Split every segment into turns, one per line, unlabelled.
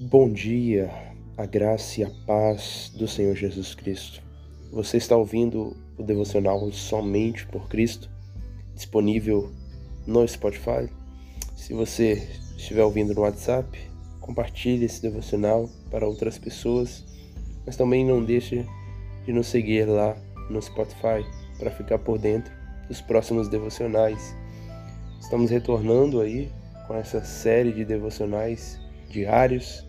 Bom dia, a graça e a paz do Senhor Jesus Cristo. Você está ouvindo o devocional Somente por Cristo, disponível no Spotify. Se você estiver ouvindo no WhatsApp, compartilhe esse devocional para outras pessoas, mas também não deixe de nos seguir lá no Spotify para ficar por dentro dos próximos devocionais. Estamos retornando aí com essa série de devocionais diários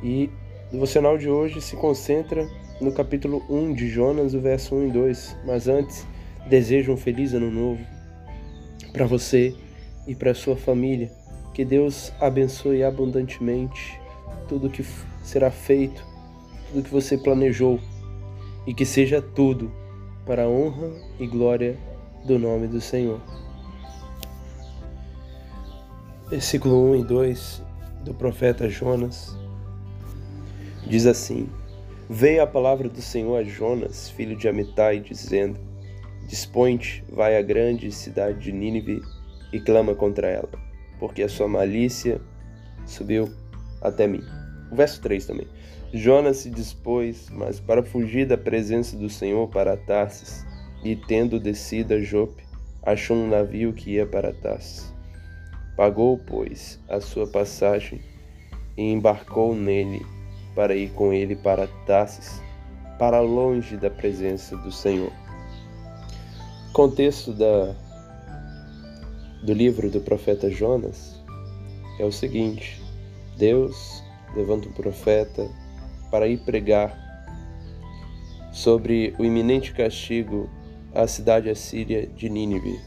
e o devocional de hoje se concentra no capítulo 1 de Jonas, o verso 1 e 2. Mas antes, desejo um feliz ano novo para você e para sua família. Que Deus abençoe abundantemente tudo que será feito, tudo que você planejou e que seja tudo para a honra e glória do nome do Senhor. Versículo 1 e 2 do profeta Jonas diz assim: Veio a palavra do Senhor a Jonas, filho de Amitai, dizendo: Dispõe-te, vai à grande cidade de Nínive e clama contra ela, porque a sua malícia subiu até mim. O verso 3 também. Jonas se dispôs, mas para fugir da presença do Senhor para Tarsis, e tendo descido a Jope, achou um navio que ia para Tarsis. Pagou, pois, a sua passagem e embarcou nele para ir com ele para Tarsis, para longe da presença do Senhor. O contexto da, do livro do profeta Jonas é o seguinte: Deus levanta um profeta para ir pregar sobre o iminente castigo à cidade assíria de Nínive.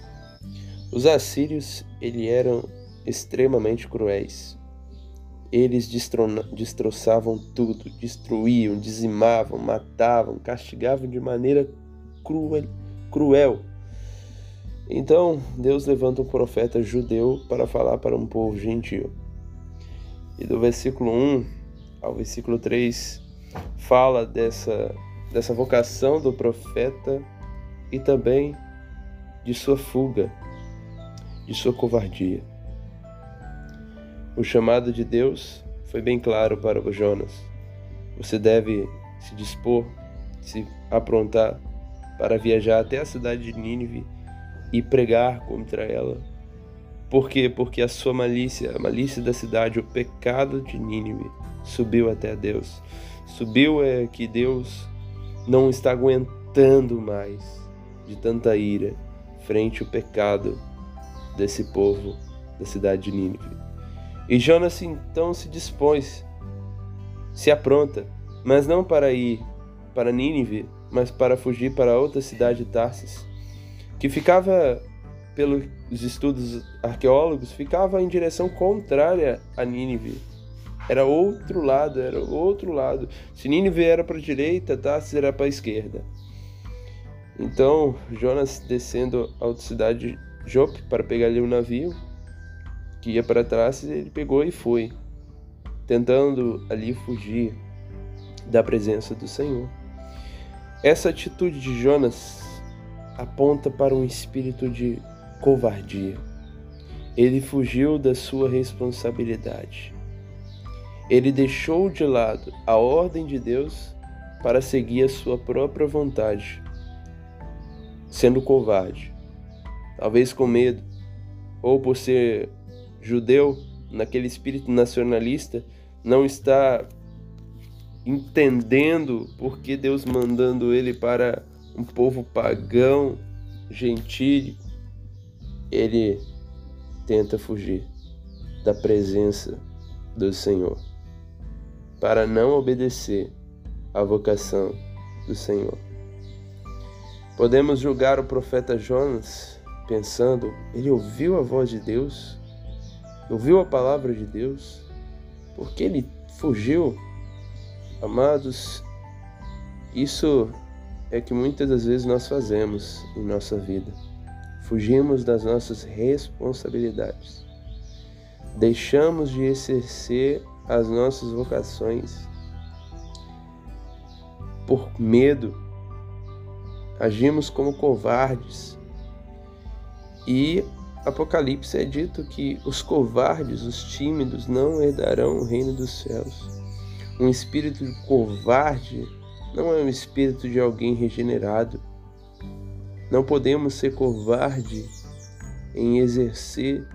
Os assírios ele eram extremamente cruéis eles destroçavam tudo, destruíam, dizimavam, matavam, castigavam de maneira cruel. cruel. Então, Deus levanta um profeta judeu para falar para um povo gentil. E do versículo 1 ao versículo 3 fala dessa, dessa vocação do profeta e também de sua fuga, de sua covardia. O chamado de Deus foi bem claro para o Jonas. Você deve se dispor, se aprontar para viajar até a cidade de Nínive e pregar contra ela. Por quê? Porque a sua malícia, a malícia da cidade, o pecado de Nínive subiu até Deus. Subiu é que Deus não está aguentando mais de tanta ira frente ao pecado desse povo da cidade de Nínive. E Jonas então se dispôs, se apronta, mas não para ir para Nínive, mas para fugir para outra cidade de Tarsis, que ficava, pelos estudos arqueólogos, ficava em direção contrária a Nínive. Era outro lado, era outro lado. Se Nínive era para a direita, Tarsis era para a esquerda. Então, Jonas descendo a outra cidade de Jope para pegar ali um navio, que ia para trás, ele pegou e foi, tentando ali fugir da presença do Senhor. Essa atitude de Jonas aponta para um espírito de covardia. Ele fugiu da sua responsabilidade. Ele deixou de lado a ordem de Deus para seguir a sua própria vontade, sendo covarde, talvez com medo, ou por ser judeu, naquele espírito nacionalista, não está entendendo por que Deus mandando ele para um povo pagão, gentil, ele tenta fugir da presença do Senhor para não obedecer à vocação do Senhor. Podemos julgar o profeta Jonas pensando, ele ouviu a voz de Deus, ouviu a palavra de Deus, porque ele fugiu. Amados, isso é que muitas das vezes nós fazemos em nossa vida. Fugimos das nossas responsabilidades. Deixamos de exercer as nossas vocações por medo. Agimos como covardes e Apocalipse é dito que os covardes, os tímidos, não herdarão o reino dos céus. Um espírito covarde não é um espírito de alguém regenerado. Não podemos ser covarde em exercer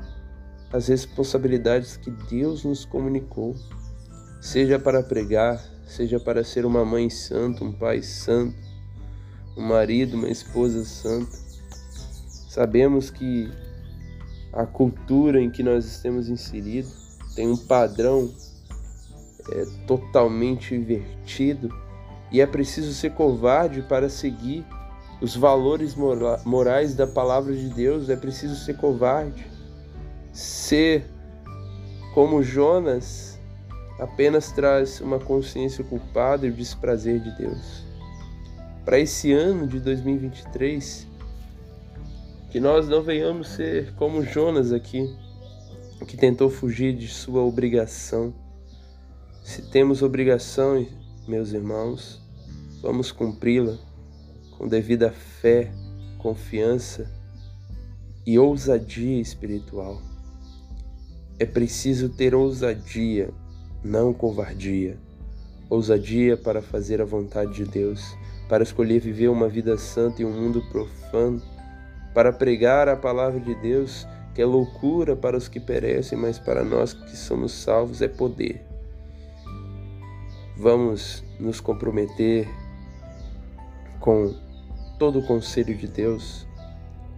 as responsabilidades que Deus nos comunicou, seja para pregar, seja para ser uma mãe santa, um pai santo, um marido, uma esposa santa. Sabemos que a cultura em que nós estamos inseridos tem um padrão é, totalmente invertido e é preciso ser covarde para seguir os valores mora morais da palavra de Deus, é preciso ser covarde. Ser como Jonas apenas traz uma consciência culpada e o desprazer de Deus. Para esse ano de 2023, que nós não venhamos ser como Jonas aqui, que tentou fugir de sua obrigação. Se temos obrigação, meus irmãos, vamos cumpri-la com devida fé, confiança e ousadia espiritual. É preciso ter ousadia, não covardia. Ousadia para fazer a vontade de Deus, para escolher viver uma vida santa em um mundo profano para pregar a palavra de Deus, que é loucura para os que perecem, mas para nós que somos salvos é poder. Vamos nos comprometer com todo o conselho de Deus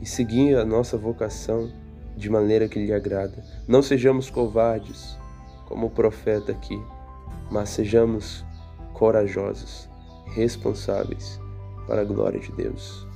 e seguir a nossa vocação de maneira que lhe agrada. Não sejamos covardes, como o profeta aqui, mas sejamos corajosos, responsáveis para a glória de Deus.